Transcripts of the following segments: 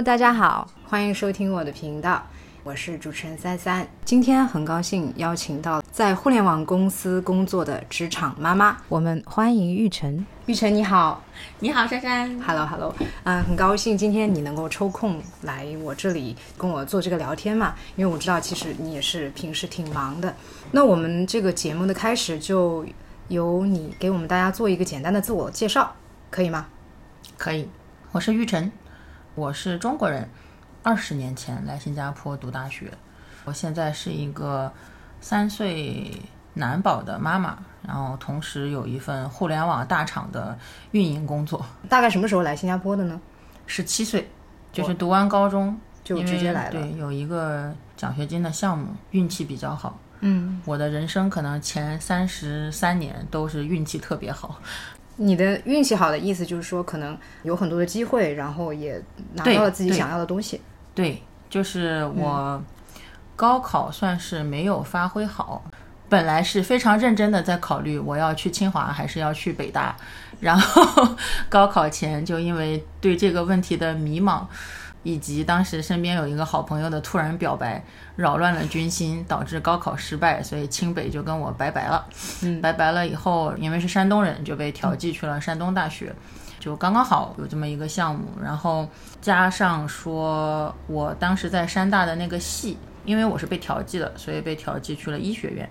Hello，大家好，欢迎收听我的频道，我是主持人三三。今天很高兴邀请到在互联网公司工作的职场妈妈，我们欢迎玉成。玉成你好，你好珊珊。Hello Hello，嗯、很高兴今天你能够抽空来我这里跟我做这个聊天嘛，因为我知道其实你也是平时挺忙的。那我们这个节目的开始就由你给我们大家做一个简单的自我介绍，可以吗？可以，我是玉晨，我是中国人，二十年前来新加坡读大学，我现在是一个三岁男宝的妈妈，然后同时有一份互联网大厂的运营工作。大概什么时候来新加坡的呢？十七岁，就是读完高中就直接来了。对，有一个奖学金的项目，运气比较好。嗯，我的人生可能前三十三年都是运气特别好。你的运气好的意思就是说，可能有很多的机会，然后也拿到了自己想要的东西。对，就是我高考算是没有发挥好，本来是非常认真的在考虑我要去清华还是要去北大，然后 高考前就因为对这个问题的迷茫，以及当时身边有一个好朋友的突然表白，扰乱了军心，导致高考失败，所以清北就跟我拜拜了。嗯，拜拜了以后，因为是山东人，就被调剂去了山东大学。就刚刚好有这么一个项目，然后加上说我当时在山大的那个系，因为我是被调剂的，所以被调剂去了医学院。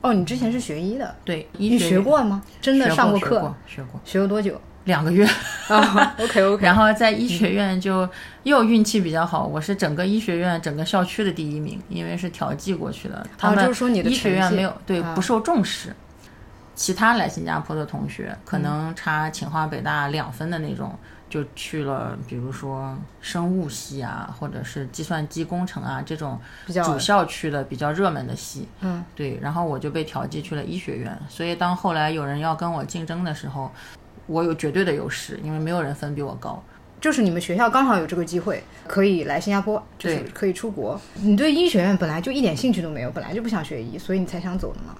哦，你之前是学医的，对，医学院学过吗？真的上过课？过学过，学过学了多久？两个月。啊，OK OK。然后在医学院就又运气比较好，我是整个医学院整个校区的第一名，因为是调剂过去的。他们就说你的医学院没有对啊不受重视。其他来新加坡的同学可能差清华北大两分的那种，就去了，比如说生物系啊，或者是计算机工程啊这种比较主校区的比较热门的系。嗯，对，然后我就被调剂去了医学院，所以当后来有人要跟我竞争的时候，我有绝对的优势，因为没有人分比我高。就是你们学校刚好有这个机会，可以来新加坡，就是对可以出国。你对医学院本来就一点兴趣都没有，本来就不想学医，所以你才想走的嘛。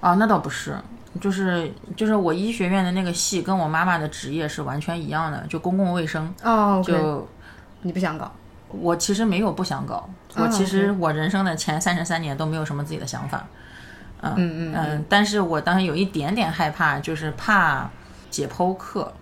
啊，那倒不是，就是就是我医学院的那个系跟我妈妈的职业是完全一样的，就公共卫生。哦就你不想搞？我其实没有不想搞，我啊其实我人生的前三十三年都没有什么自己的想法。嗯嗯嗯，但是我当时有一点点害怕，就是怕解剖课，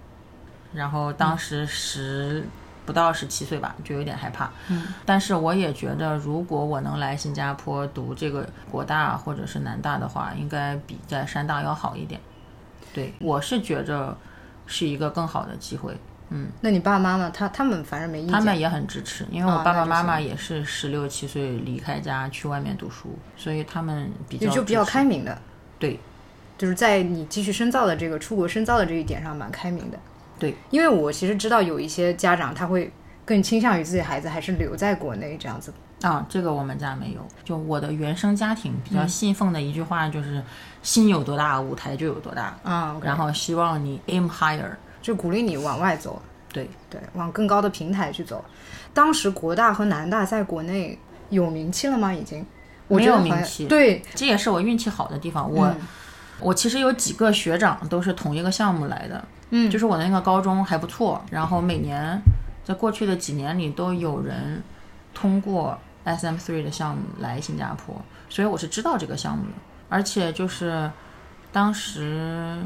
然后当时十。不到十七岁吧，就有点害怕。嗯，但是我也觉得，如果我能来新加坡读这个国大或者是南大的话，应该比在山大要好一点。对，我是觉着是一个更好的机会。嗯，那你爸爸妈妈他他们反正没意见。他们也很支持，因为我爸爸妈妈也是十六七岁离开家去外面读书，所以他们比较就就比较开明的，对就是在你继续深造的这个出国深造的这一点上蛮开明的。对，因为我其实知道有一些家长他会更倾向于自己孩子还是留在国内这样子。啊，这个我们家没有。就我的原生家庭比嗯较信奉的一句话就是“心有多大，舞台就有多大啊”，，然后希望你 aim higher。就鼓励你往外走，对，对，往更高的平台去走。当时国大和南大在国内有名气了吗？已经？我没有名气对，这也是我运气好的地方。我、嗯我其实有几个学长都是同一个项目来的，嗯就是我那个高中还不错，然后每年在过去的几年里都有人通过 SM Three 的项目来新加坡，所以我是知道这个项目的，而且就是当时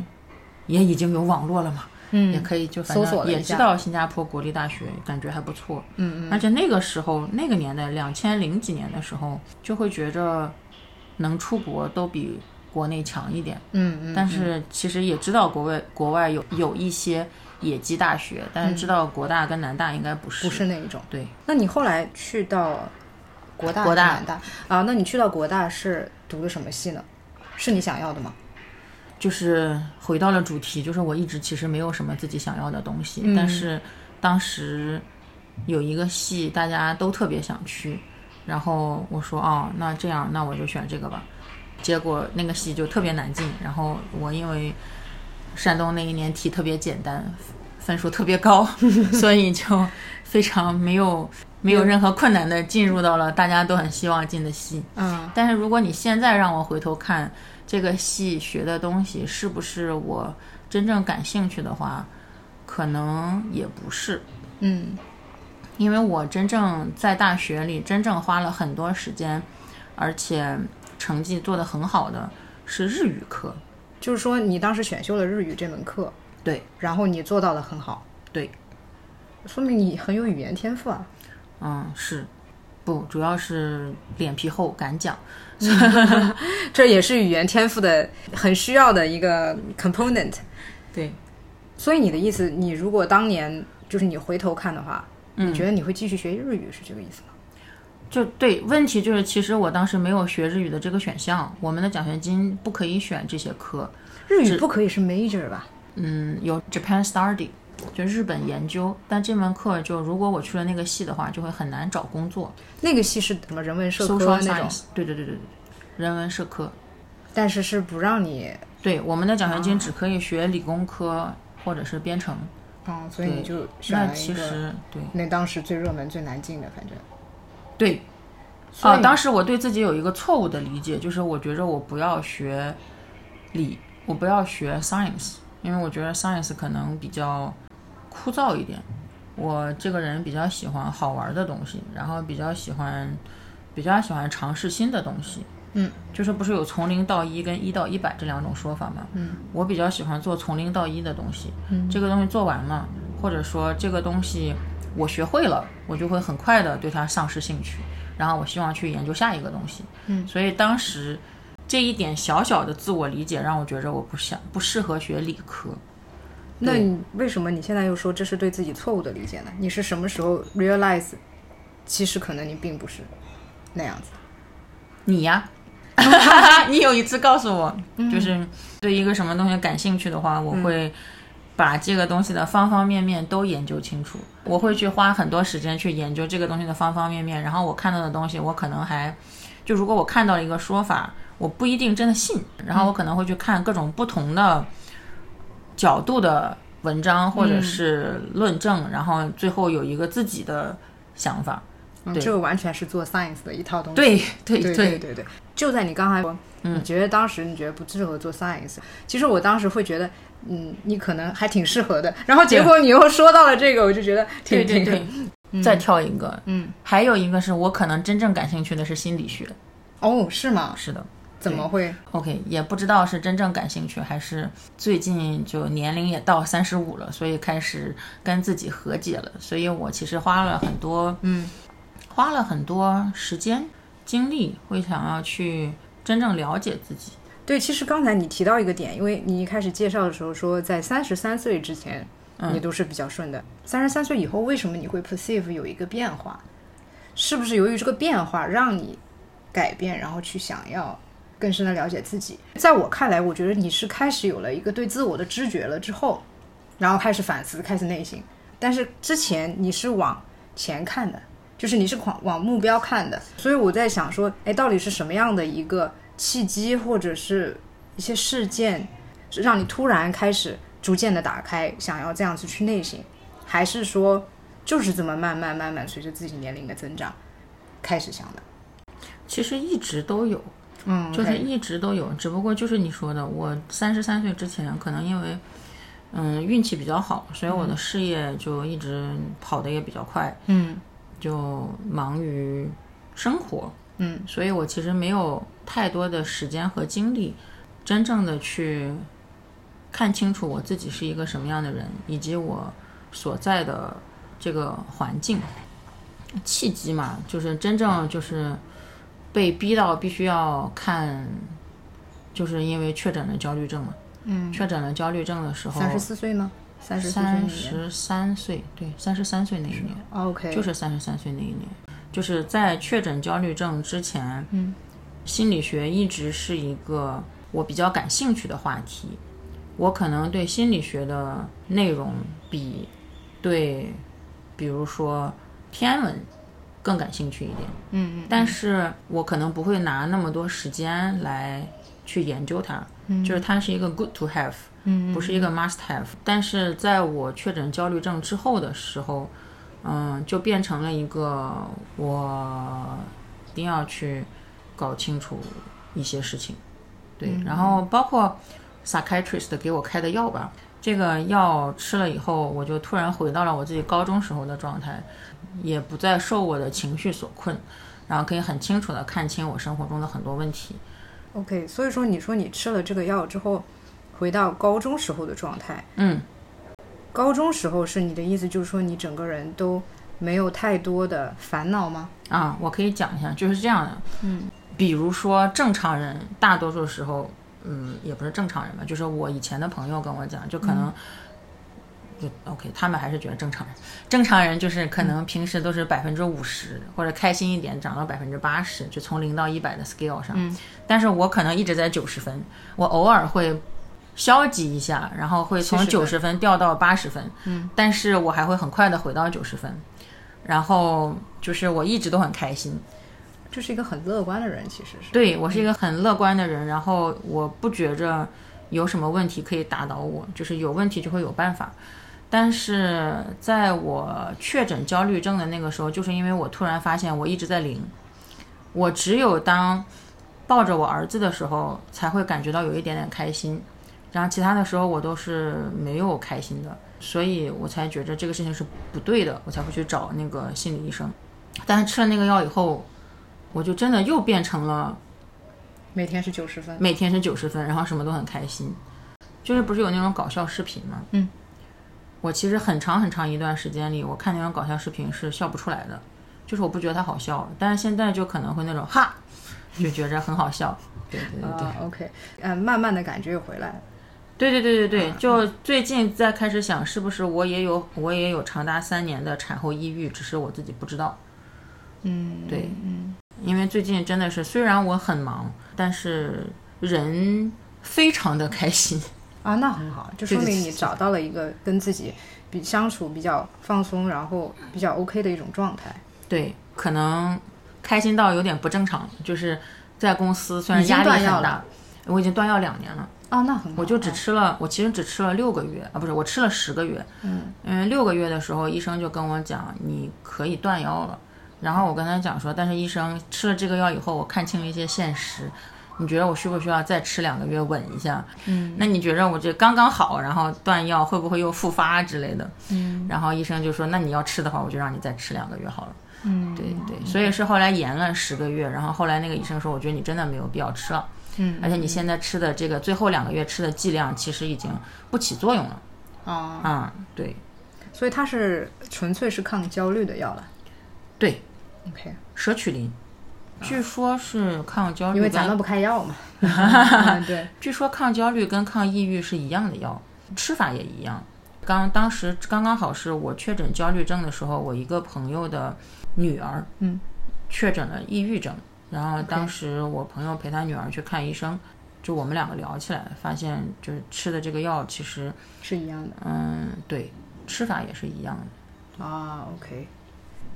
也已经有网络了嘛，嗯，也可以就反正也知道新加坡国立大学，感觉还不错。嗯嗯，而且那个时候那个年代，两千零几年的时候，就会觉着能出国都比国内强一点。嗯嗯，但是其实也知道国外国外有有一些野鸡大学，但是知道国大跟南大应该不是。不是那一种。对，那你后来去到国大、国大南大啊？那你去到国大是读的什么系呢？是你想要的吗？就是回到了主题，就是我一直其实没有什么自己想要的东西，嗯但是当时有一个系大家都特别想去，然后我说哦，那这样那我就选这个吧。结果那个戏就特别难进，然后我因为山东那一年题特别简单，分数特别高，所以就非常没有没有任何困难的进入到了大家都很希望进的戏。嗯但是如果你现在让我回头看这个戏学的东西是不是我真正感兴趣的话，可能也不是。嗯因为我真正在大学里真正花了很多时间，而且成绩做得很好的是日语课。就是说你当时选修了日语这门课，对然后你做到的很好，对，说明你很有语言天赋啊。嗯，是，不，主要是脸皮厚，敢讲。这也是语言天赋的很需要的一个 component。对，所以你的意思，你如果当年就是你回头看的话，嗯你觉得你会继续学日语是这个意思吗？就对，问题就是，其实我当时没有学日语的这个选项，我们的奖学金不可以选这些科。日语不可以是 major 吧？嗯，有 Japan Study，就日本研究，但这门课就如果我去了那个系的话，就会很难找工作。那个系是什么人文社科那种，对对对对对，人文社科。但是是不让你，对，我们的奖学金只可以学理工科或者是编程。嗯，所以你就选那了一个其实对那当时最热门、最难进的，反正。对，啊，当时我对自己有一个错误的理解，就是我觉着我不要学理，我不要学 science，因为我觉得 science 可能比较枯燥一点。我这个人比较喜欢好玩的东西，然后比较喜欢比较喜欢尝试新的东西。嗯，就是不是有从零到一跟一到一百这两种说法吗？嗯，我比较喜欢做从零到一的东西。嗯，这个东西做完了，或者说这个东西我学会了，我就会很快的对它丧失兴趣，然后我希望去研究下一个东西。嗯，所以当时这一点小小的自我理解让我觉着我不想不适合学理科。那你为什么你现在又说这是对自己错误的理解呢？你是什么时候 realize，其实可能你并不是那样子？你呀，你有一次告诉我，就是对一个什么东西感兴趣的话，我会把这个东西的方方面面都研究清楚。我会去花很多时间去研究这个东西的方方面面，然后我看到的东西，我可能还就如果我看到了一个说法，我不一定真的信，然后我可能会去看各种不同的角度的文章或者是论证，然后最后有一个自己的想法。嗯，对这个完全是做 science 的一套东西。对对对对对对，就在你刚才说，你觉得当时你觉得不适合做 science，其实我当时会觉得，嗯，你可能还挺适合的。然后结果你又说到了这个，我就觉得挺对对挺对，再跳一个，嗯，还有一个是我可能真正感兴趣的是心理学，哦，是吗？是的。怎么会？，OK，也不知道是真正感兴趣，还是最近就年龄也到三十五了，所以开始跟自己和解了，所以我其实花了很多，嗯，花了很多时间精力，会想要去真正了解自己，对，其实刚才你提到一个点，因为你一开始介绍的时候说，在三十三岁之前，你都是比较顺的。三十三岁以后，为什么你会 perceive 有一个变化？是不是由于这个变化让你改变，然后去想要更深的了解自己？在我看来，我觉得你是开始有了一个对自我的知觉了之后，然后开始反思，开始内省。但是之前你是往前看的，就是你是往往目标看的，所以我在想说，哎，到底是什么样的一个契机，或者是一些事件，是让你突然开始逐渐的打开，想要这样子去内省，还是说就是这么慢慢慢慢随着自己年龄的增长开始想的？其实一直都有，嗯，就是一直都有，只不过就是你说的，我三十三岁之前可能因为，嗯，运气比较好，所以我的事业就一直跑得也比较快，嗯就忙于生活，嗯，所以我其实没有太多的时间和精力，真正的去看清楚我自己是一个什么样的人，以及我所在的这个环境。契机嘛，就是真正就是被逼到必须要看，就是因为确诊了焦虑症嘛。嗯，确诊了焦虑症的时候，三十四岁吗？三十三岁，对，三十三岁那一年。，OK，就是三十三岁那一年，就是在确诊焦虑症之前，嗯，心理学一直是一个我比较感兴趣的话题。我可能对心理学的内容比对，比如说天文更感兴趣一点。嗯嗯，但是我可能不会拿那么多时间来去研究它，就是它是一个 good to have，嗯不是一个 must have。但是在我确诊焦虑症之后的时候，嗯，就变成了一个我一定要去搞清楚一些事情，对，然后包括 psychiatrist 给我开的药吧。这个药吃了以后，我就突然回到了我自己高中时候的状态。也不再受我的情绪所困，然后可以很清楚的看清我生活中的很多问题。OK，所以说你说你吃了这个药之后，回到高中时候的状态，嗯，高中时候是你的意思就是说你整个人都没有太多的烦恼吗？啊，我可以讲一下，就是这样的。嗯，比如说正常人，大多数时候，嗯，也不是正常人吧，就是我以前的朋友跟我讲，就可能，就 OK，他们还是觉得正常人。正常人就是可能平时都是百分之五十，或者开心一点涨到百分之八十，就从零到一百的 scale 上。嗯，但是我可能一直在九十分，我偶尔会。消极一下，然后会从九十分掉到八十分，嗯，但是我还会很快的回到九十分，然后就是我一直都很开心，就是一个很乐观的人，其实是。对我是一个很乐观的人，然后我不觉着有什么问题可以打倒我，就是有问题就会有办法。但是在我确诊焦虑症的那个时候，就是因为我突然发现我一直在零，我只有当抱着我儿子的时候，才会感觉到有一点点开心，然后其他的时候我都是没有开心的，所以我才觉着这个事情是不对的，我才会去找那个心理医生。但是吃了那个药以后，我就真的又变成了每天是九十分。每天是九十分，然后什么都很开心。就是不是有那种搞笑视频吗？嗯，我其实很长很长一段时间里，我看那种搞笑视频是笑不出来的，就是我不觉得它好笑，但是现在就可能会那种哈，就觉着很好笑。对对对对。啊，OK，嗯，慢慢的感觉又回来了。对对对对对，就最近在开始想，是不是我也有我也有长达三年的产后抑郁，只是我自己不知道。嗯，对，嗯，因为最近真的是，虽然我很忙，但是人非常的开心。啊，那很好，就说明你找到了一个跟自己比相处比较放松，然后比较 OK 的一种状态。对，可能开心到有点不正常，就是在公司虽然压力很大了，我已经断药两年了，啊，那很好。我就只吃了，我其实只吃了六个月啊，不是，我吃了十个月。嗯，因为六个月的时候，医生就跟我讲，你可以断药了。然后我跟他讲说，但是医生吃了这个药以后，我看清了一些现实。你觉得我需不需要再吃两个月稳一下？嗯，那你觉得我这刚刚好，然后断药会不会又复发之类的？嗯，然后医生就说，那你要吃的话，我就让你再吃两个月好了。嗯，对对，所以是后来延了十个月，然后后来那个医生说，我觉得你真的没有必要吃了，嗯，而且你现在吃的这个最后两个月吃的剂量其实已经不起作用了。哦，嗯、对所以它是纯粹是抗焦虑的药了。对，OK，舍曲林，据说是抗焦虑，因为咱们不开药嘛。啊对，据说抗焦虑跟抗抑郁是一样的药，吃法也一样。刚当时刚刚好是我确诊焦虑症的时候，我一个朋友的女儿，嗯，确诊了抑郁症，然后当时我朋友陪他女儿去看医生，就我们两个聊起来，发现就是吃的这个药其实，是一样的。嗯，对，吃法也是一样的。啊，OK，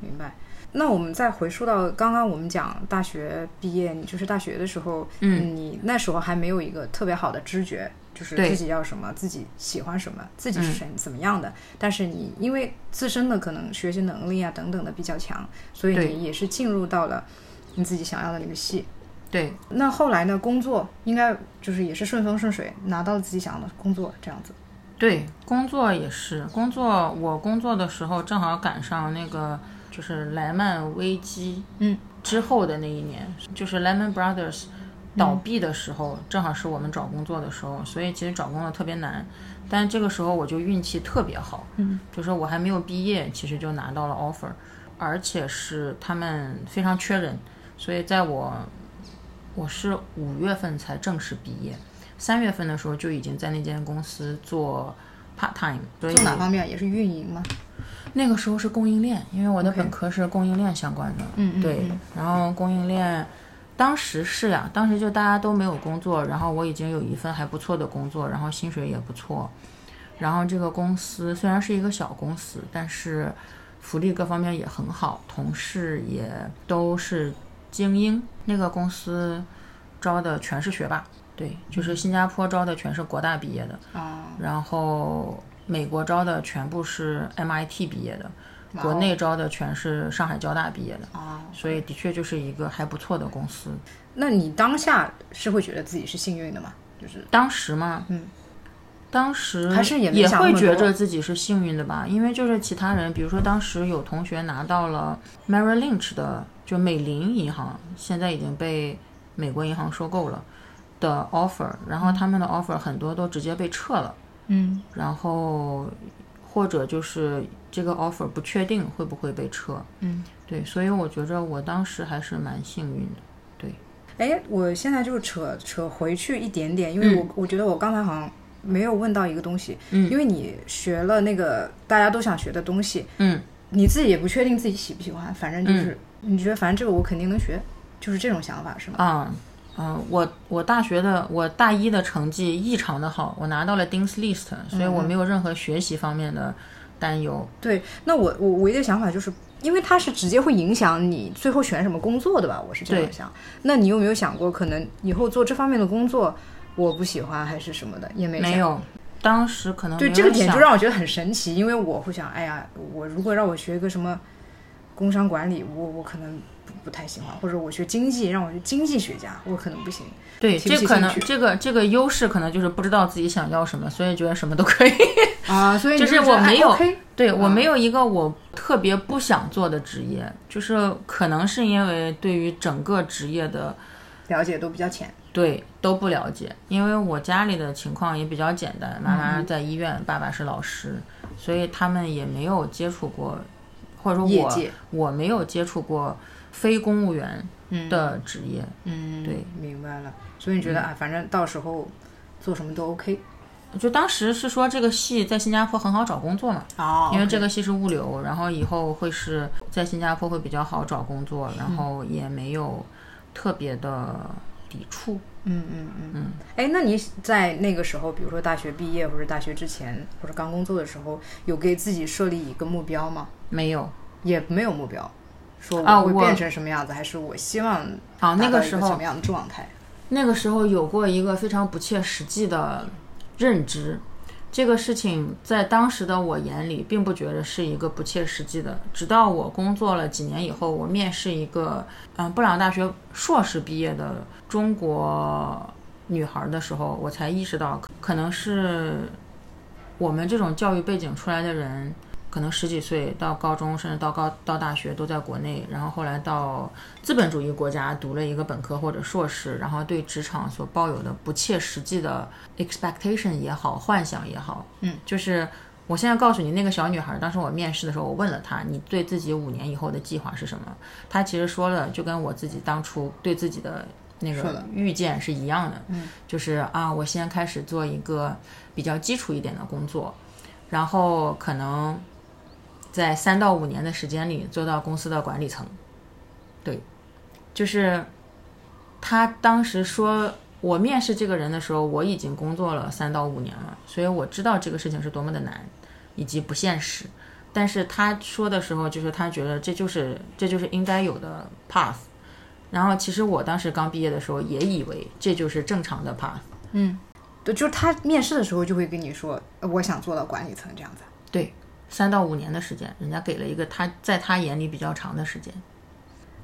明白。那我们再回溯到刚刚我们讲大学毕业，你就是大学的时候，嗯你那时候还没有一个特别好的知觉，就是自己要什么，自己喜欢什么，自己嗯是谁、怎么样的。但是你因为自身的可能学习能力啊等等的比较强，所以你也是进入到了你自己想要的那个系。对，那后来呢？工作应该就是也是顺风顺水，拿到了自己想要的工作，这样子。对，工作也是工作。我工作的时候正好赶上那个就是莱曼危机，嗯，之后的那一年，就是 Lehman Brothers 倒闭的时候，正好是我们找工作的时候，所以其实找工作特别难。但这个时候我就运气特别好，嗯，就是我还没有毕业，其实就拿到了 offer，而且是他们非常缺人，所以在我我是五月份才正式毕业，三月份的时候就已经在那间公司做 part time，做哪方面也是运营吗？那个时候是供应链，因为我的本科是供应链相关的，嗯嗯对嗯，然后供应链。当时是呀，当时就大家都没有工作，然后我已经有一份还不错的工作，然后薪水也不错，然后这个公司虽然是一个小公司，但是福利各方面也很好，同事也都是精英。那个公司招的全是学霸，对，就是新加坡招的全是国大毕业的，啊，然后美国招的全部是 MIT 毕业的，国内招的全是上海交大毕业的，啊，所以的确就是一个还不错的公司。那你当下是会觉得自己是幸运的吗？就是当时嘛，嗯，当时还是也也会觉着自己是幸运的吧，因为就是其他人，比如说当时有同学拿到了 Merrill Lynch 的，就美林银行，现在已经被美国银行收购了的 offer，然后他们的 offer 很多都直接被撤了，嗯然后或者就是这个 offer 不确定会不会被撤，嗯，对，所以我觉着我当时还是蛮幸运的。对哎，我现在就扯扯回去一点点，因为我、我觉得我刚才好像没有问到一个东西，嗯因为你学了那个大家都想学的东西，嗯，你自己也不确定自己喜不喜欢，反正就是、你觉得反正这个我肯定能学，就是这种想法是吗？啊，嗯，我我大学的我大一的成绩异常的好，我拿到了 Dean's List，所以我没有任何学习方面的担忧。对，那我我唯一的想法就是，因为它是直接会影响你最后选什么工作的吧，我是这样想。那你有没有想过，可能以后做这方面的工作，我不喜欢还是什么的，也没没有，当时可能对这个点就让我觉得很神奇，因为我会想，哎呀，我如果让我学一个什么工商管理，我我可能不不太喜欢，或者我学经济，让我学经济学家，我可能不行。对，这可能这个这个优势可能就是不知道自己想要什么，所以觉得什么都可以。啊，所以就是我没有对我没有一个我特别不想做的职业，就是可能是因为对于整个职业的了解都比较浅。对都不了解，因为我家里的情况也比较简单，妈妈在医院，爸爸是老师，所以他们也没有接触过，或者说我我没有接触过非公务员嗯的职业。嗯，对，明白了。所以你觉得啊，反正到时候做什么都 OK。就当时是说这个系在新加坡很好找工作嘛，哦因为这个系是物流，然后以后会是在新加坡会比较好找工作，然后也没有特别的抵触。嗯嗯嗯嗯。哎，那你在那个时候，比如说大学毕业或者大学之前或者刚工作的时候，有给自己设立一个目标吗？没有也没有目标，说啊我变成什么样子，还是我希望啊，那个时候什么样的状态？那个时候有过一个非常不切实际的认知，这个事情在当时的我眼里并不觉得是一个不切实际的。直到我工作了几年以后，我面试一个嗯布朗大学硕士毕业的中国女孩的时候，我才意识到，可可能是我们这种教育背景出来的人。可能十几岁到高中，甚至到高到大学都在国内，然后后来到资本主义国家读了一个本科或者硕士，然后对职场所抱有的不切实际的 expectation 也好，幻想也好，嗯，就是我现在告诉你，那个小女孩，当时我面试的时候，我问了她，你对自己五年以后的计划是什么？她其实说了，就跟我自己当初对自己的那个预见是一样的，嗯，就是啊，我先开始做一个比较基础一点的工作，然后可能。在三到五年的时间里做到公司的管理层，对，就是他当时说我面试这个人的时候，我已经工作了三到五年了，所以我知道这个事情是多么的难以及不现实。但是他说的时候，就是他觉得这就是这就是应该有的 path。然后其实我当时刚毕业的时候也以为这就是正常的 path。嗯，对，就是他面试的时候就会跟你说，我想做到管理层这样子。对，三到五年的时间，人家给了一个他在他眼里比较长的时间。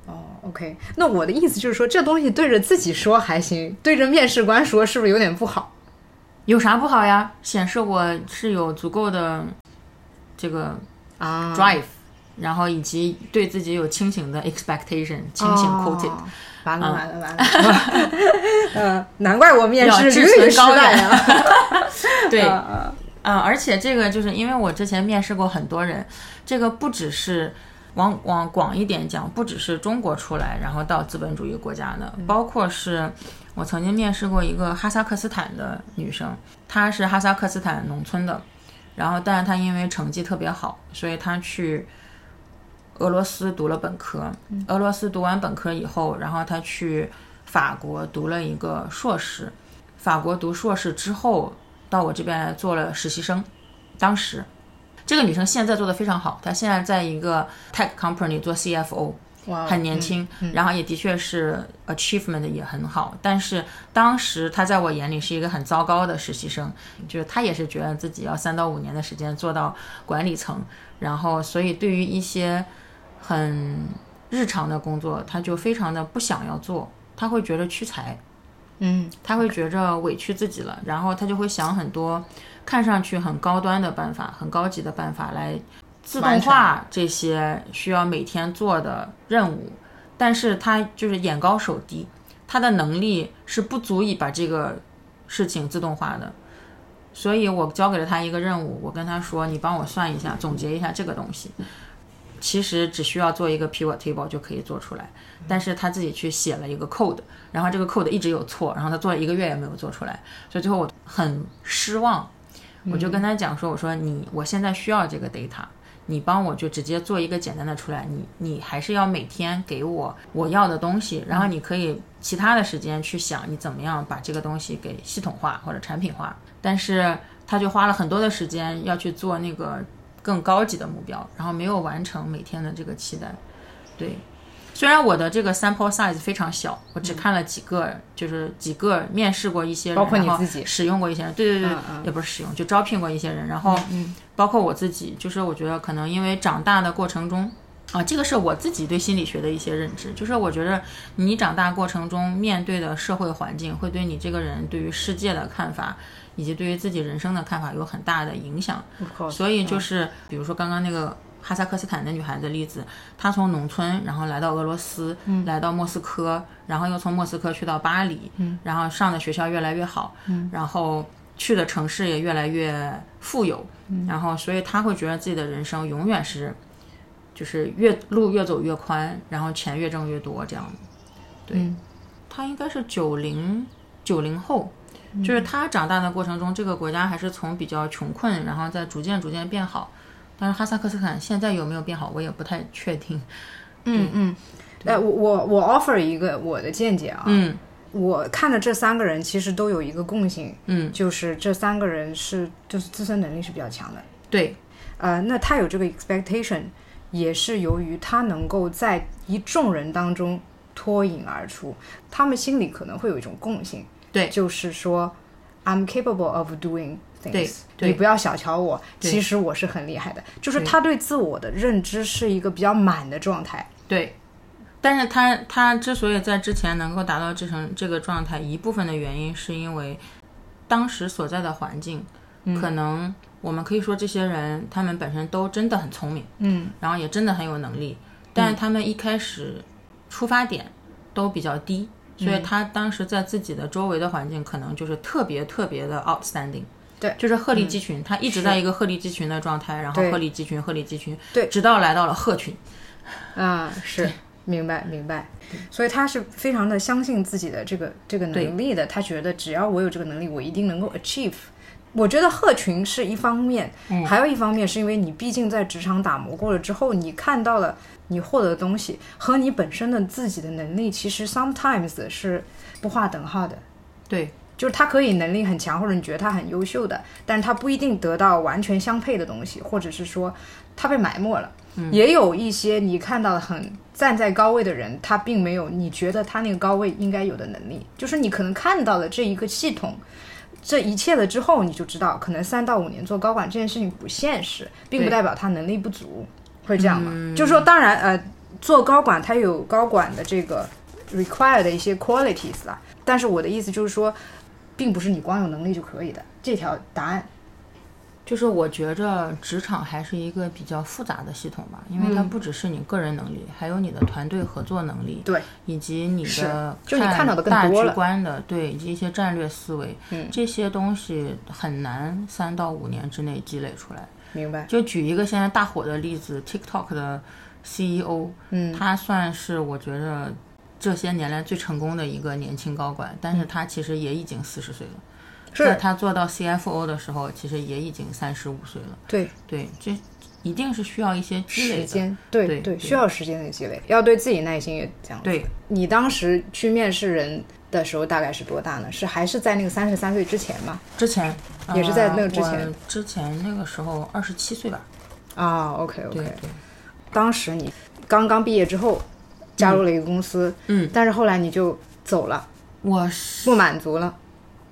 哦，OK，那我的意思就是说，这东西对着自己说还行，对着面试官说是不是有点不好？有啥不好呀？显示我是有足够的这个啊 drive，、然后以及对自己有清醒的 expectation，清醒 quoted，、哦完了完了完了，呃，难怪我面试屡屡失败远啊！对，呃嗯，而且这个就是因为我之前面试过很多人，这个不只是往往广一点讲，不只是中国出来，然后到资本主义国家的，包括是我曾经面试过一个哈萨克斯坦的女生，她是哈萨克斯坦农村的，然后但是她因为成绩特别好，所以她去俄罗斯读了本科，俄罗斯读完本科以后，然后她去法国读了一个硕士，法国读硕士之后。到我这边来做了实习生，当时这个女生现在做的非常好，她现在在一个 tech company 做 CFO，哇很年轻，然后也的确是 achievement 也很好，但是当时她在我眼里是一个很糟糕的实习生，就是她也是觉得自己要三到五年的时间做到管理层，然后所以对于一些很日常的工作，她就非常的不想要做，她会觉得屈才。嗯他会觉着委屈自己了，然后他就会想很多看上去很高端的办法、很高级的办法来自动化这些需要每天做的任务，但是他就是眼高手低，他的能力是不足以把这个事情自动化的。所以我交给了他一个任务，我跟他说：“你帮我算一下，总结一下这个东西。”其实只需要做一个 pivot table 就可以做出来，但是他自己去写了一个 code，然后这个 code 一直有错，然后他做了一个月也没有做出来，所以最后我很失望，我就跟他讲说：“我说你我现在需要这个 data，你帮我就直接做一个简单的出来，你你还是要每天给我我要的东西，然后你可以其他的时间去想你怎么样把这个东西给系统化或者产品化。”但是他就花了很多的时间要去做那个。更高级的目标，然后没有完成每天的这个期待。对，虽然我的这个 sample size 非常小，我只看了几个，就是几个面试过一些人，包括你自己使用过一些人，对对对，也不是使用，就招聘过一些人。然后，包括我自己，就是我觉得可能因为长大的过程中，啊，这个是我自己对心理学的一些认知，就是我觉得你长大过程中面对的社会环境，会对你这个人对于世界的看法。以及对于自己人生的看法有很大的影响，所以就是比如说刚刚那个哈萨克斯坦的女孩的例子，她从农村然后来到俄罗斯，来到莫斯科，然后又从莫斯科去到巴黎，然后上的学校越来越好，然后去的城市也越来越富有，然后所以她会觉得自己的人生永远是，就是越路越走越宽，然后钱越挣越多这样。对，她应该是九零九零后。就是他长大的过程中，这个国家还是从比较穷困，然后再逐渐逐渐变好。但是哈萨克斯坦现在有没有变好，我也不太确定。嗯嗯，哎，我我我 offer 一个我的见解啊。嗯，我看的这三个人其实都有一个共性，嗯，就是这三个人是就是自身能力是比较强的。对，呃，那他有这个 expectation，也是由于他能够在一众人当中脱颖而出，他们心里可能会有一种共性。对，就是说，I'm capable of doing things。对，你不要小瞧我，其实我是很厉害的。就是他对自我的认知是一个比较满的状态。对，但是他他之所以在之前能够达到这层这个状态，一部分的原因是因为当时所在的环境，可能我们可以说这些人他们本身都真的很聪明，嗯，然后也真的很有能力，但是他们一开始出发点都比较低。所以他当时在自己的周围的环境，可能就是特别特别的 outstanding，对，就是鹤立鸡群，他一直在一个鹤立鸡群的状态，然后鹤立鸡群，鹤立鸡群，对，直到来到了鹤群，啊，是，明白明白，所以他是非常的相信自己的这个这个能力的，他觉得只要我有这个能力，我一定能够 achieve。我觉得鹤群是一方面，还有一方面是因为你毕竟在职场打磨过了之后，你看到了你获得的东西和你本身的自己的能力，其实 sometimes 是不划等号的。对，就是他可以能力很强，或者你觉得他很优秀的，但他不一定得到完全相配的东西，或者是说他被埋没了。也有一些你看到的很站在高位的人，他并没有你觉得他那个高位应该有的能力，就是你可能看到的这一个系统。这一切了之后，你就知道，可能三到五年做高管这件事情不现实，并不代表他能力不足，会这样吗？就是说，当然，呃，做高管他有高管的这个 require 的一些 qualities 啊，但是我的意思就是说，并不是你光有能力就可以的。这条答案。就是我觉着职场还是一个比较复杂的系统吧，因为它不只是你个人能力，还有你的团队合作能力，对，以及你的就你看到的大局观的，对，以及一些战略思维，嗯，这些东西很难三到五年之内积累出来。明白。就举一个现在大火的例子 TikTok 的 CEO，嗯，他算是我觉着这些年来最成功的一个年轻高管，但是他其实也已经四十岁了。是他做到 CFO 的时候，其实也已经三十五岁了。对对，这一定是需要一些积累时间，对对，需要时间的积累，要对自己耐心也这样。对，你当时去面试人的时候大概是多大呢？是还是在那个三十三岁之前吗？之前也是在那个之前，之前那个时候二十七岁吧。啊，OK OK，对，当时你刚刚毕业之后加入了一个公司，嗯，但是后来你就走了，我是不满足了。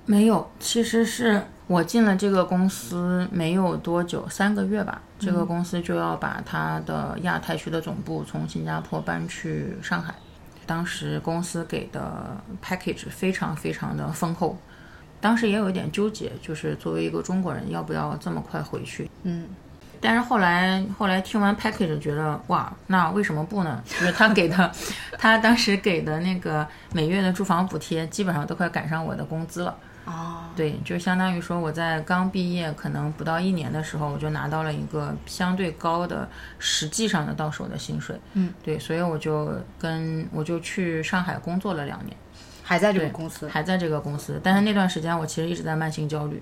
没有，其实是我进了这个公司没有多久，三个月吧，这个公司就要把它的亚太区的总部从新加坡搬去上海。当时公司给的 package 非常非常的丰厚，当时也有一点纠结，就是作为一个中国人，要不要这么快回去？嗯，但是后来后来听完 package 觉得哇，那为什么不呢？就是他给的，他当时给的那个每月的住房补贴，基本上都快赶上我的工资了。哦，对，就相当于说我在刚毕业可能不到一年的时候，我就拿到了一个相对高的实际上的到手的薪水。嗯，对，所以我就跟我就去上海工作了两年，还在这个公司，还在这个公司，但是那段时间我其实一直在慢性焦虑，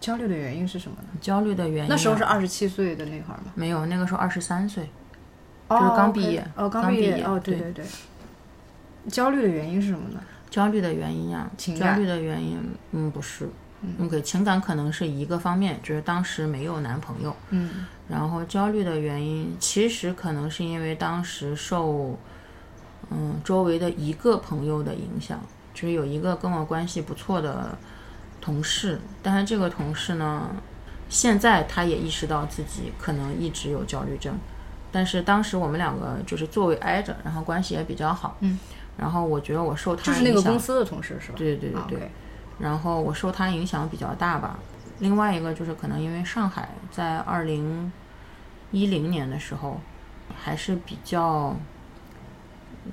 焦虑的原因是什么呢？焦虑的原因啊那时候是二十七岁的那会儿吗？没有，那个时候二十三岁，就是刚毕业哦，刚毕业哦，对对对对。焦虑的原因是什么呢？焦虑的原因呀、情焦虑的原因，嗯，不是。OK，情感可能是一个方面，就是当时没有男朋友。嗯。然后焦虑的原因，其实可能是因为当时受，嗯，周围的一个朋友的影响，就是有一个跟我关系不错的同事，但是这个同事呢，现在他也意识到自己可能一直有焦虑症，但是当时我们两个就是座位挨着，然后关系也比较好，嗯，然后我觉得我受他就是那个公司的同事是吧？对对对然后我受他影响比较大吧。另外一个就是可能因为上海在二零一零年的时候还是比较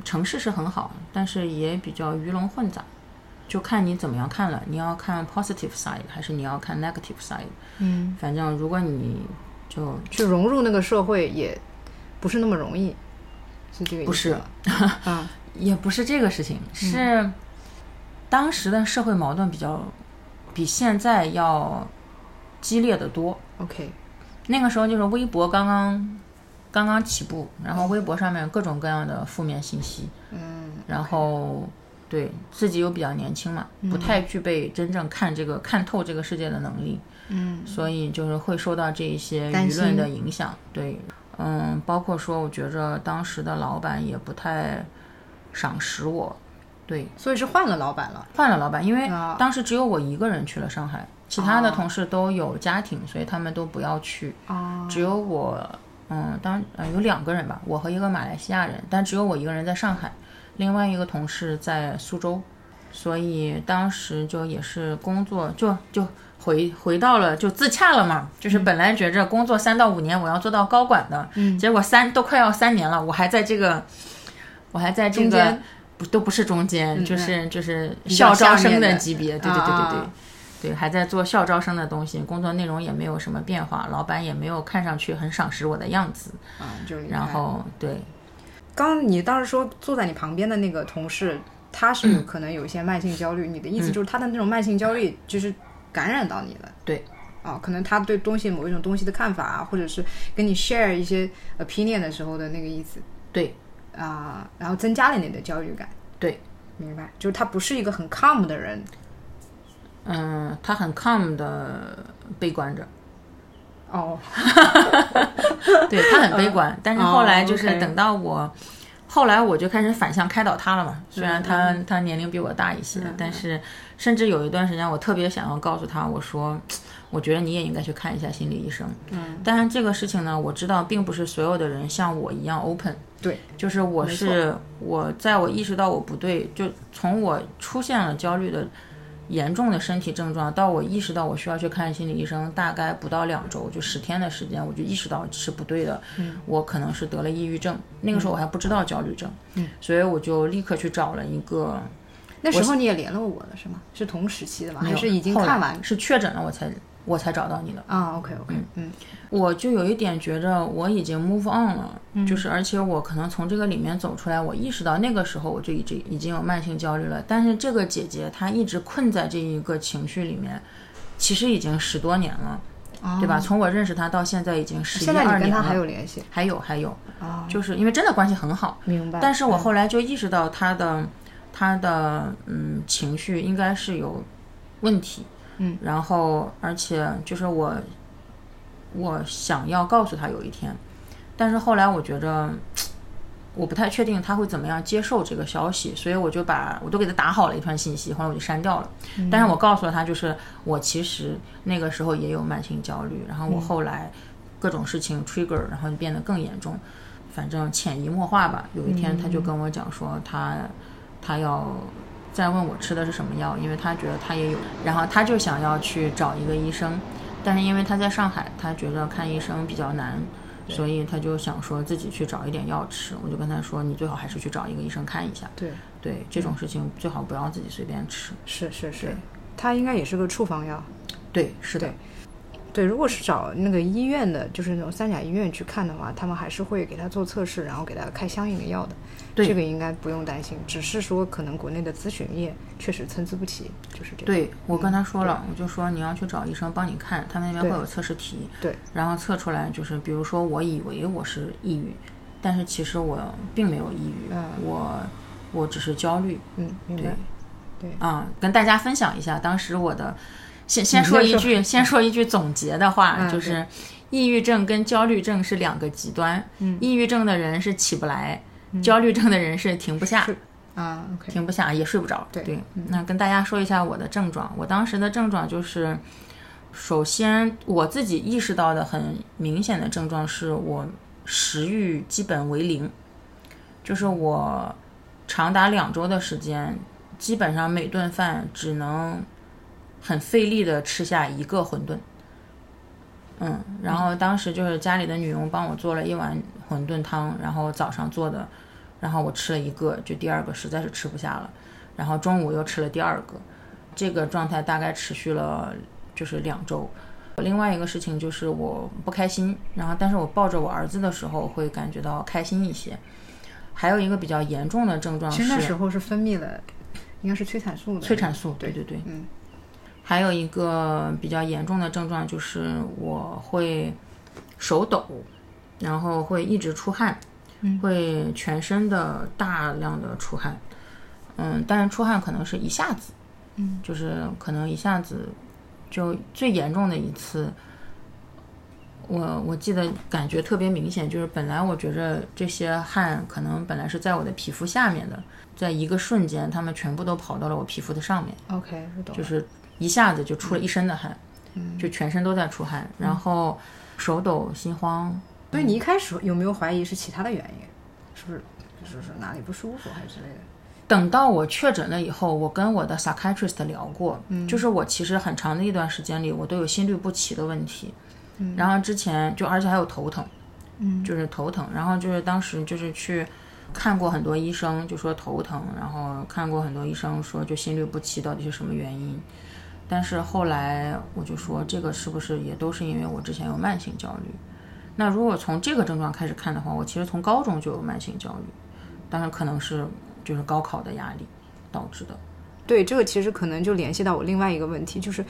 城市是很好，但是也比较鱼龙混杂，就看你怎么样看了。你要看 positive side 还是你要看 negative side？嗯，反正如果你就去融入那个社会也不是那么容易，是这个意思不是吗？嗯 也不是这个事情，是当时的社会矛盾比较比现在要激烈的多。，OK，那个时候就是微博刚刚刚刚起步，然后微博上面各种各样的负面信息，嗯然后对自己又比较年轻嘛，不太具备真正看这个看透这个世界的能力，嗯。所以就是会受到这一些舆论的影响。对，嗯，包括说我觉着当时的老板也不太赏识我，对，所以是换了老板了。换了老板，因为啊。当时只有我一个人去了上海，其他的同事都有家庭，所以他们都不要去。哦，只有我，嗯，当呃有两个人吧，我和一个马来西亚人，但只有我一个人在上海，另外一个同事在苏州，所以当时就也是工作就就回回到了就自洽了嘛，就是本来觉着工作三到五年我要做到高管的，嗯。结果三都快要三年了，我还在这个，我还在这个中间不都不是中间，嗯就是就是校招生的级别，对对对对对。啊对，还在做校招生的东西，工作内容也没有什么变化，老板也没有看上去很赏识我的样子。啊，就然后，对，刚刚你当时说坐在你旁边的那个同事，他是有 可能有一些慢性焦虑，你的意思就是他的那种慢性焦虑就是感染到你了。对。啊，可能他对东西某一种东西的看法啊，或者是跟你 share 一些 opinion 的时候的那个意思对，啊，然后增加了你的焦虑感。对，明白，就是他不是一个很 calm 的人。嗯，他很 calm 的悲观着，哦，对他很悲观，但是后来就哦是等到我，后来我就开始反向开导他了嘛。虽然他、嗯他年龄比我大一些，但是甚至有一段时间，我特别想要告诉他，我说，我觉得你也应该去看一下心理医生。嗯，当然这个事情呢，我知道并不是所有的人像我一样 open。对，就是我是我，在我意识到我不对，就从我出现了焦虑的严重的身体症状，到我意识到我需要去看心理医生，大概不到两周，就十天的时间，我就意识到是不对的，嗯我可能是得了抑郁症。那个时候我还不知道焦虑症，嗯，所以我就立刻去找了一个，那时候你也联络我了是吗？是同时期的吗？还是已经看完？是确诊了我才我才找到你的。啊，OK OK，嗯我就有一点觉着我已经 move on 了，就是而且我可能从这个里面走出来，我意识到那个时候我就已经已经有慢性焦虑了。但是这个姐姐她一直困在这一个情绪里面，其实已经十多年了，对吧？从我认识她到现在已经十一现在二年你跟他还有了，联系？还有还有，啊，就是因为真的关系很好，明白。但是我后来就意识到她的她的嗯情绪应该是有问题，嗯，然后而且就是我我想要告诉他有一天，但是后来我觉着。我不太确定他会怎么样接受这个消息，所以我就把我都给他打好了一串信息，后来我就删掉了。但是我告诉了他，就是我其实那个时候也有慢性焦虑，然后我后来各种事情 trigger，然后就变得更严重。反正潜移默化吧。有一天他就跟我讲说他他要再问我吃的是什么药，因为他觉得他也有，然后他就想要去找一个医生，但是因为他在上海，他觉得看医生比较难。所以他就想说自己去找一点药吃，我就跟他说，你最好还是去找一个医生看一下。对对，这种事情最好不要自己随便吃。是是是，他应该也是个处方药。对，是的。对，如果是找那个医院的，就是那种三甲医院去看的话，他们还是会给他做测试，然后给他开相应的药的。对，这个应该不用担心，只是说可能国内的咨询业确实参差不齐，就是这样。对我跟他说了，我就说你要去找医生帮你看，他们那边会有测试题。对，然后测出来就是，比如说我以为我是抑郁，但是其实我并没有抑郁，嗯我我只是焦虑。嗯，明白。对，啊，跟大家分享一下当时我的。先先说一句，先说一句总结的话，就是抑郁症跟焦虑症是两个极端。嗯，抑郁症的人是起不来，焦虑症的人是停不下。啊，停不下也睡不着。对，那跟大家说一下我的症状。我当时的症状就是，首先我自己意识到的很明显的症状是我食欲基本为零，就是我长达两周的时间，基本上每顿饭只能。很费力的吃下一个馄饨，嗯，然后当时就是家里的女佣帮我做了一碗馄饨汤，然后早上做的，然后我吃了一个，就第二个实在是吃不下了，然后中午又吃了第二个，这个状态大概持续了就是两周。另外一个事情就是我不开心，然后但是我抱着我儿子的时候会感觉到开心一些。还有一个比较严重的症状是，那时候是分泌了，应该是催产素的。催产素，对对对，嗯。还有一个比较严重的症状就是我会手抖，然后会一直出汗，会全身的大量的出汗，嗯，但是出汗可能是一下子，嗯，就是可能一下子就最严重的一次，我我记得感觉特别明显，就是本来我觉着这些汗可能本来是在我的皮肤下面的，在一个瞬间，它们全部都跑到了我皮肤的上面。OK，我懂，就是。一下子就出了一身的汗，就全身都在出汗，然后手抖心慌。所以你一开始有没有怀疑是其他的原因？是不是就是哪里不舒服还是之类的？等到我确诊了以后，我跟我的 psychiatrist 聊过，就是我其实很长的一段时间里，我都有心律不齐的问题。嗯然后之前就而且还有头疼，嗯，就是头疼。然后就是当时就是去看过很多医生，就说头疼，然后看过很多医生说就心律不齐到底是什么原因。但是后来我就说，这个是不是也都是因为我之前有慢性焦虑？那如果从这个症状开始看的话，我其实从高中就有慢性焦虑，当然可能是就是高考的压力导致的。对，这个其实可能就联系到我另外一个问题，就是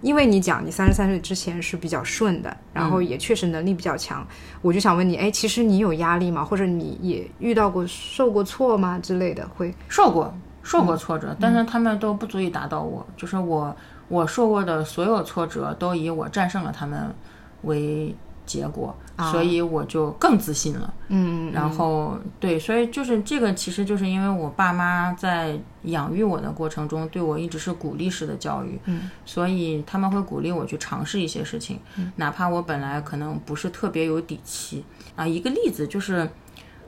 因为你讲你三十三岁之前是比较顺的，然后也确实能力比较强，我就想问你，哎，其实你有压力吗？或者你也遇到过受过挫吗之类的？会受过，受过挫折，但是他们都不足以打倒我，就是我。我受过的所有挫折都以我战胜了他们为结果，所以我就更自信了。嗯，然后对，所以就是这个，其实就是因为我爸妈在养育我的过程中对我一直是鼓励式的教育，嗯，所以他们会鼓励我去尝试一些事情，哪怕我本来可能不是特别有底气啊。一个例子就是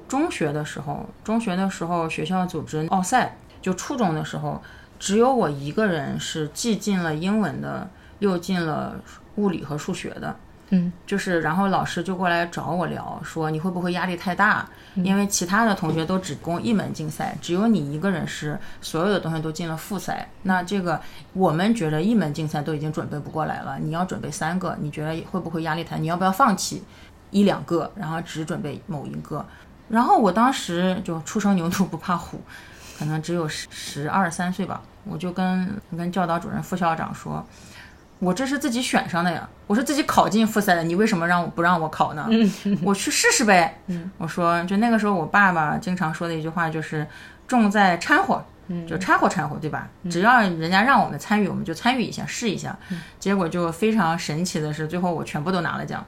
中学的时候，中学的时候学校组织奥赛，就初中的时候。只有我一个人是既进了英文的，又进了物理和数学的。嗯，就是然后老师就过来找我聊，说你会不会压力太大？因为其他的同学都只攻一门竞赛，只有你一个人是所有的东西都进了复赛。那这个我们觉得一门竞赛都已经准备不过来了，你要准备三个，你觉得会不会压力太？你要不要放弃一两个，然后只准备某一个？然后我当时就初生牛犊不怕虎。可能只有十十二三岁吧，我就跟跟教导主任、副校长说，我这是自己选上的呀，我是自己考进复赛的，你为什么让我不让我考呢？我去试试呗。我说，就那个时候，我爸爸经常说的一句话就是，重在掺和，就掺和掺和，对吧？只要人家让我们参与，我们就参与一下，试一下。结果就非常神奇的是，最后我全部都拿了奖，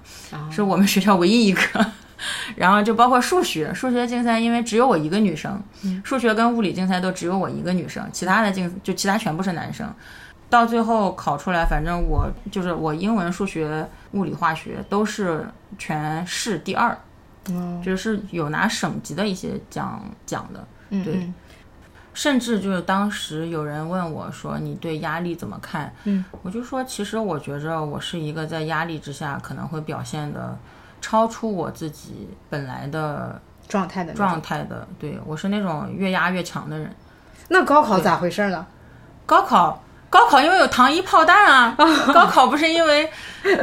是我们学校唯一一个。然后就包括数学，数学竞赛，因为只有我一个女生，数学跟物理竞赛都只有我一个女生，其他的竞就其他全部是男生。到最后考出来，反正我就是我英文、数学、物理、化学都是全市第二，嗯就是有拿省级的一些奖奖的。嗯，对嗯甚至就是当时有人问我说：“你对压力怎么看？”嗯，我就说，其实我觉着我是一个在压力之下可能会表现的超出我自己本来的状态的状态的。对我是那种越压越强的人。那高考咋回事呢？高考，高考因为有糖衣炮弹啊！高考不是因为，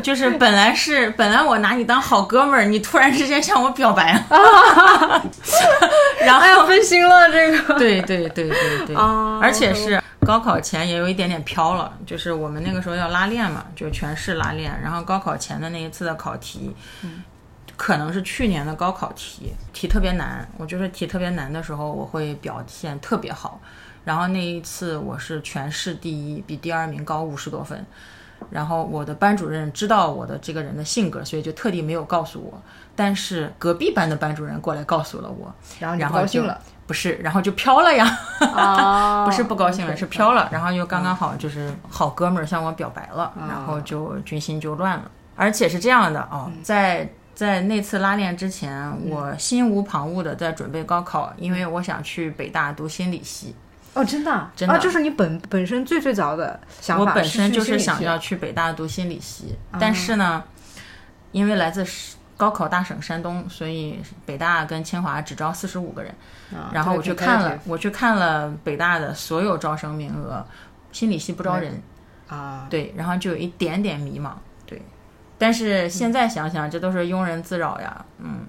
就是本来是本来我拿你当好哥们儿，你突然之间向我表白了，然后分心了这个。对对对对对，啊而且是高考前也有一点点飘了，就是我们那个时候要拉练嘛，就全市拉练，然后高考前的那一次的考题，可能是去年的高考题，题特别难。我就是题特别难的时候，我会表现特别好。然后那一次我是全市第一，比第二名高五十多分。然后我的班主任知道我的这个人的性格，所以就特地没有告诉我。但是隔壁班的班主任过来告诉了我，然后就不高兴了不是，然后就飘了呀。啊 不是不高兴了是飘了，然后又刚刚好就是好哥们儿向我表白了，然后就军心就乱了。而且是这样的哦，在在那次拉练之前，我心无旁骛的在准备高考，因为我想去北大读心理系。哦，真的啊真的啊，就是你本本身最最早的想法，我本身就是想要去北大读心理系，但是呢，因为来自高考大省山东，所以北大跟清华只招四十五个人。啊然后我去看了我去看了北大的所有招生名额，心理系不招人。啊，对，然后就有一点点迷茫，对。但是现在想想，这都是庸人自扰呀，嗯，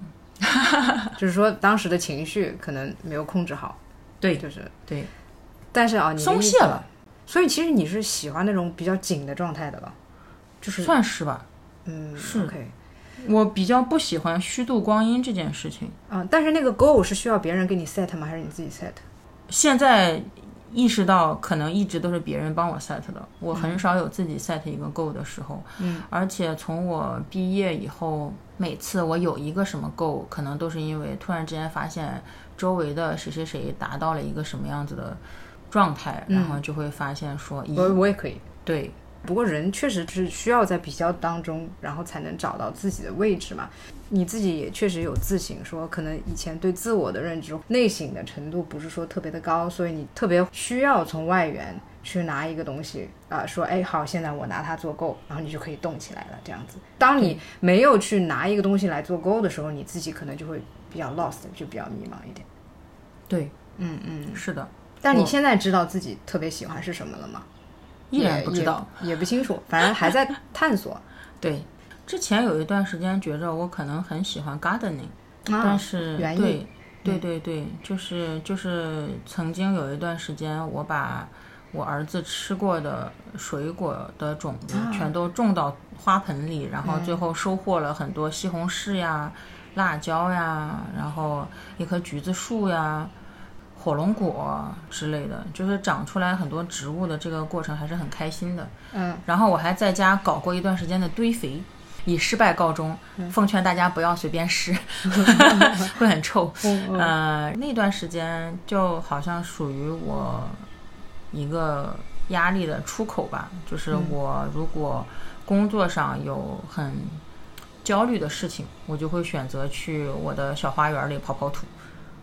就是说当时的情绪可能没有控制好，对就是对，但是啊，你松懈了，所以其实你是喜欢那种比较紧的状态的吧，就是算是吧。嗯是。OK 我比较不喜欢虚度光阴这件事情，啊，但是那个 goal 是需要别人给你 set 吗？还是你自己 set？现在意识到可能一直都是别人帮我 set 的，我很少有自己 set 一个 goal 的时候。嗯，而且从我毕业以后，每次我有一个什么 goal，可能都是因为突然之间发现周围的谁谁谁达到了一个什么样子的状态，然后就会发现说，我咦，我也可以。对不过人确实是需要在比较当中，然后才能找到自己的位置嘛。你自己也确实有自省，说可能以前对自我的认知、内省的程度不是说特别的高，所以你特别需要从外援去拿一个东西啊、说哎好，现在我拿它做够，然后你就可以动起来了。这样子，当你没有去拿一个东西来做够的时候，你自己可能就会比较 lost，就比较迷茫一点。对，嗯嗯。是的，但你现在知道自己特别喜欢是什么了吗？依然不知道。也，也不清楚，反正还在探索。对，之前有一段时间觉着我可能很喜欢 gardening，、啊但是对对对对，就是就是曾经有一段时间，我把我儿子吃过的水果的种子啊全都种到花盆里，然后最后收获了很多西红柿呀、辣椒呀，然后一棵橘子树呀。火龙果之类的，就是长出来很多植物的这个过程还是很开心的。嗯，然后我还在家搞过一段时间的堆肥，以失败告终。奉劝大家不要随便试，会很臭。嗯呃，那段时间就好像属于我一个压力的出口吧，就是我如果工作上有很焦虑的事情，我就会选择去我的小花园里跑跑土。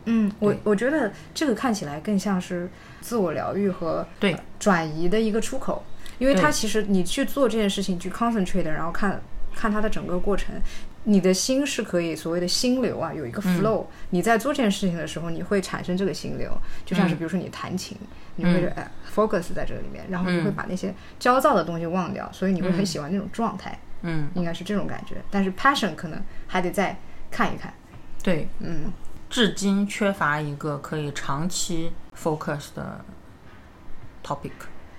嗯，我我觉得这个看起来更像是自我疗愈和对转移的一个出口，因为它其实你去做这件事情，去 concentrate，然后看看它的整个过程，你的心是可以所谓的心流啊，有一个 flow、你在做这件事情的时候，你会产生这个心流，就像是比如说你弹琴，你会哎 focus 在这里面，然后你会把那些焦躁的东西忘掉，所以你会很喜欢那种状态，嗯，应该是这种感觉。但是 passion 可能还得再看一看，对，嗯。至今缺乏一个可以长期 focus 的 topic。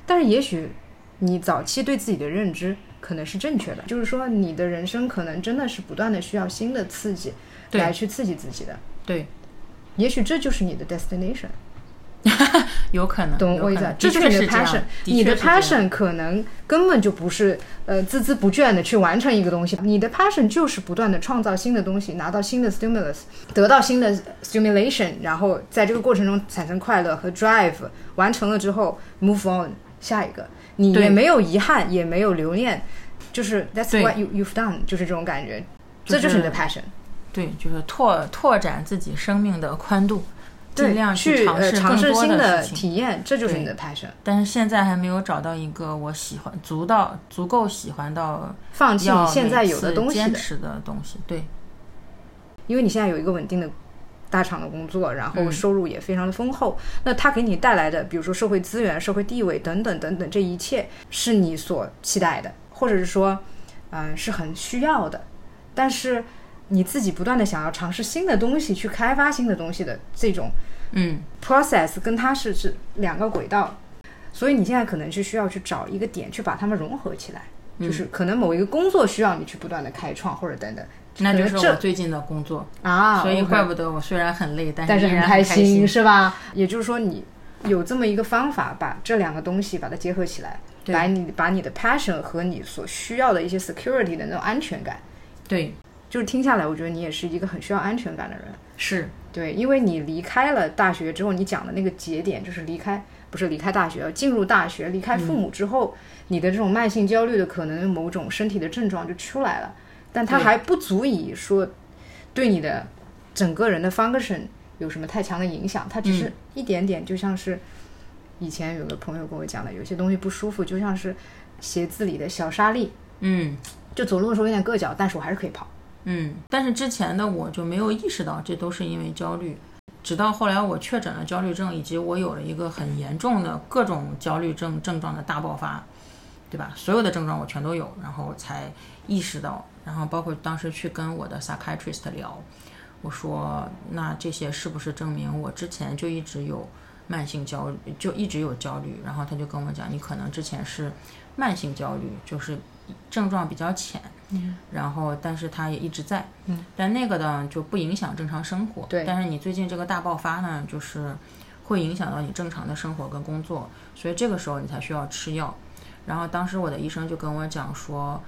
但是也许你早期对自己的认知可能是正确的，就是说你的人生可能真的是不断的需要新的刺激来去刺激自己的，对，也许这就是你的 destination，有可能，懂我意思这就是你的 passion，你的 passion 可能根本就不是呃孜孜不倦的去完成一个东西，你的 passion 就是不断的创造新的东西，拿到新的 stimulus，得到新的 stimulation，然后在这个过程中产生快乐和 drive，完成了之后 move on 下一个，你也对没有遗憾，也没有留恋，就是 that's what you you've done，就是这种感觉，就是这就是你的 passion。对，就是拓拓展自己生命的宽度，尽对，量去尝试新的。体验，这就是你的 passion。但是现在还没有找到一个我喜欢足到足够喜欢到放弃你现在有的东西的，坚持的东西。对，因为你现在有一个稳定的大厂的工作，然后嗯收入也非常的丰厚，那它给你带来的，比如说社会资源、社会地位等等等等，这一切是你所期待的，或者是说，嗯、是很需要的，但是你自己不断的想要尝试新的东西，去开发新的东西的这种嗯。process 跟它是是两个轨道，所以你现在可能是需要去找一个点去把它们融合起来，嗯。就是可能某一个工作需要你去不断的开创或者等等那就是我最近的工作，啊，所以怪不得我虽然很累，但但是很开心，心，是吧？也就是说，你有这么一个方法，把这两个东西把它结合起来，对。把你把你的 passion 和你所需要的一些 security 的那种安全感，对，就是听下来，我觉得你也是一个很需要安全感的人。是，对，因为你离开了大学之后，你讲的那个节点就是离开，不是离开大学，进入大学，离开父母之后，你的这种慢性焦虑的可能某种身体的症状就出来了，但它还不足以说对你的整个人的 function 有什么太强的影响，它只是一点点，就像是以前有个朋友跟我讲的，有些东西不舒服，就像是鞋子里的小沙粒，嗯。就走路的时候有点硌脚，但是我还是可以跑。嗯。但是之前的我就没有意识到这都是因为焦虑，直到后来我确诊了焦虑症，以及我有了一个很严重的各种焦虑症症状的大爆发，对吧？所有的症状我全都有，然后才意识到，然后包括当时去跟我的 psychiatrist 聊，我说那这些是不是证明我之前就一直有慢性焦虑，就一直有焦虑？然后他就跟我讲，你可能之前是慢性焦虑，就是症状比较浅，嗯，然后但是它也一直在，嗯，但那个呢就不影响正常生活，对但是你最近这个大爆发呢，就是会影响到你正常的生活跟工作，所以这个时候你才需要吃药。然后当时我的医生就跟我讲说，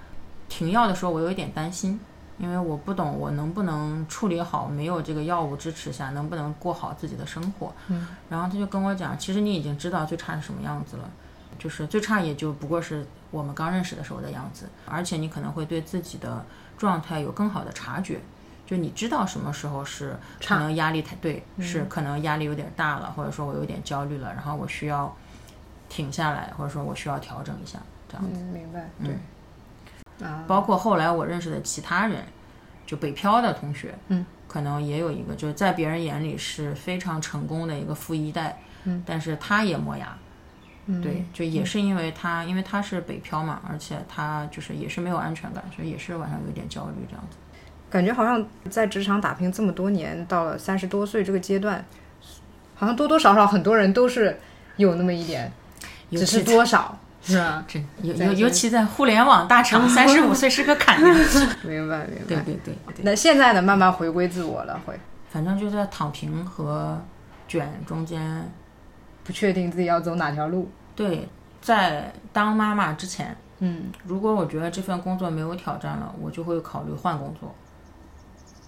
停药的时候我有一点担心，因为我不懂我能不能处理好没有这个药物支持下能不能过好自己的生活。嗯，然后他就跟我讲，其实你已经知道最差是什么样子了，就是最差也就不过是我们刚认识的时候的样子，而且你可能会对自己的状态有更好的察觉。就你知道什么时候是可能压力太对，是可能压力有点大了，或者说我有点焦虑了，然后我需要停下来，或者说我需要调整一下，这样子。嗯，明白。对。啊，包括后来我认识的其他人，就北漂的同学，嗯，可能也有一个，就是在别人眼里是非常成功的一个富一代，嗯，但是他也磨牙，嗯对，就也是因为他，因为他是北漂嘛，而且他就是也是没有安全感，所以也是晚上有点焦虑这样子。感觉好像在职场打拼这么多年，到了三十多岁这个阶段，好像多多少少很多人都是有那么一点，只是多少，是吧？这尤尤尤其在互联网大厂，三十五岁是个坎。明白明白。对对对对，那现在呢，慢慢回归自我了，会反正就在躺平和卷中间，不确定自己要走哪条路。对，在当妈妈之前，嗯，如果我觉得这份工作没有挑战了，我就会考虑换工作。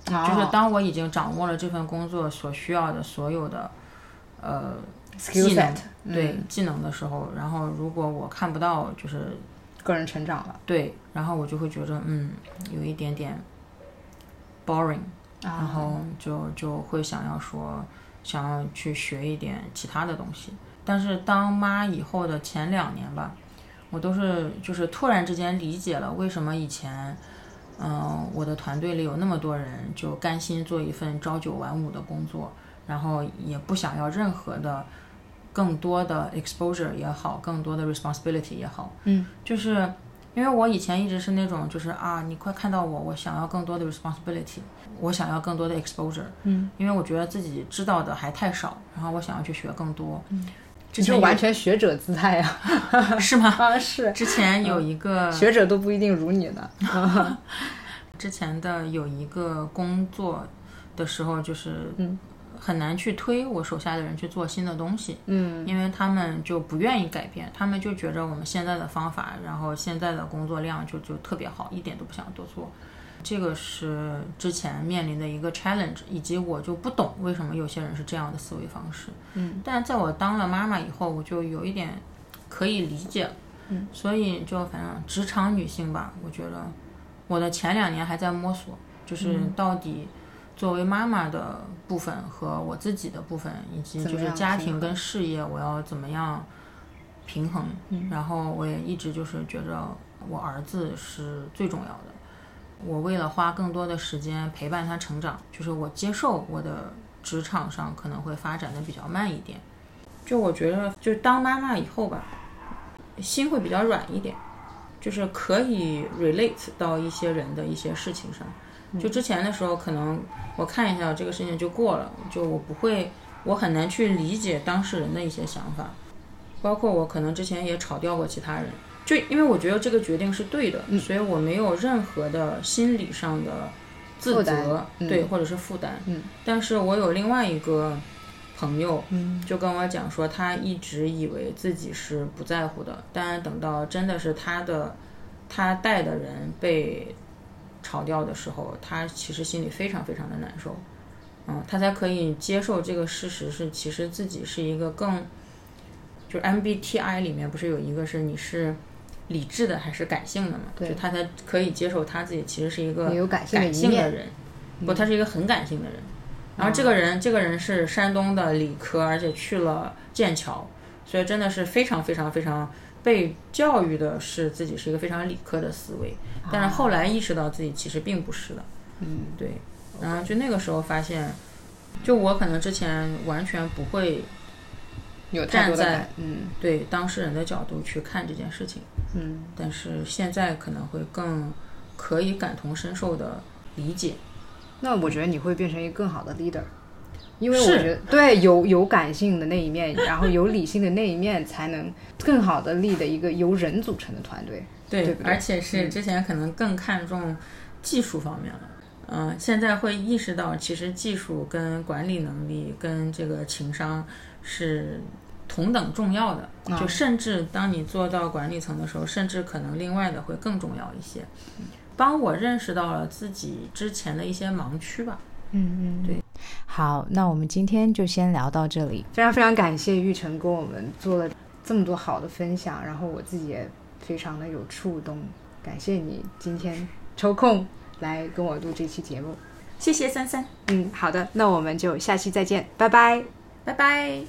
就是哦当我已经掌握了这份工作所需要的所有的呃 skill 技能 set，，嗯对技能的时候，然后如果我看不到就是个人成长了对，然后我就会觉得嗯有一点点 boring，然啊。后就就会想要说想要去学一点其他的东西。但是当妈以后的前两年吧，我都是就是突然之间理解了为什么以前。嗯，我的团队里有那么多人，就甘心做一份朝九晚五的工作，然后也不想要任何的更多的 exposure 也好，更多的 responsibility 也好，嗯，就是因为我以前一直是那种，就是啊，你快看到我，我想要更多的 responsibility，我想要更多的 exposure，嗯，因为我觉得自己知道的还太少，然后我想要去学更多，嗯，之你就前完全学者姿态呀、是吗？啊，是之前有一个学者都不一定如你呢。之前的有一个工作的时候，就是嗯很难去推我手下的人去做新的东西，嗯因为他们就不愿意改变，他们就觉着我们现在的方法，然后现在的工作量就就特别好，一点都不想多做。这个是之前面临的一个 challenge，以及我就不懂为什么有些人是这样的思维方式。嗯，但在我当了妈妈以后，我就有一点可以理解。嗯，所以就反正职场女性吧，我觉得我的前两年还在摸索，就是到底作为妈妈的部分和我自己的部分，以及就是家庭跟事业，我要怎么样平衡。然后我也一直就是觉着我儿子是最重要的。我为了花更多的时间陪伴他成长，就是我接受我的职场上可能会发展的比较慢一点。就我觉得，就当妈妈以后吧，心会比较软一点，就是可以 relate 到一些人的一些事情上。就之前的时候，可能我看一下这个事情就过了，就我不会，我很难去理解当事人的一些想法，包括我可能之前也吵掉过其他人，就因为我觉得这个决定是对的，所以我没有任何的心理上的自责，嗯对，或者是负担。嗯，但是我有另外一个朋友，嗯，就跟我讲说，他一直以为自己是不在乎的，但等到真的是他的他带的人被炒掉的时候，他其实心里非常非常的难受。嗯，他才可以接受这个事实是，其实自己是一个更，就是 MBTI 里面不是有一个是你是理智的还是感性的嘛？对就他才可以接受他自己其实是一个有感性的人，不，他是一个很感性的人。然后这个人，这个人是山东的理科，而且去了剑桥，所以真的是非常非常非常被教育的是自己是一个非常理科的思维，但是后来意识到自己其实并不是的。嗯，对。然后就那个时候发现，就我可能之前完全不会有太多在，嗯对当事人的角度去看这件事情，嗯，但是现在可能会更可以感同身受的理解。那我觉得你会变成一个更好的 leader，因为我觉得对有有感性的那一面，然后有理性的那一面，才能更好的 lead 一个由人组成的团队。对，对不对而且是之前可能更看重技术方面了。嗯、现在会意识到，其实技术跟管理能力跟这个情商是同等重要的。啊就甚至当你做到管理层的时候，甚至可能另外的会更重要一些。帮我认识到了自己之前的一些盲区吧。嗯嗯对。好那我们今天就先聊到这里。非常非常感谢玉成跟我们做了这么多好的分享然后我自己也非常的有触动感谢你今天抽空来跟我录这期节目。谢谢三三嗯好的那我们就下期再见拜拜。拜拜。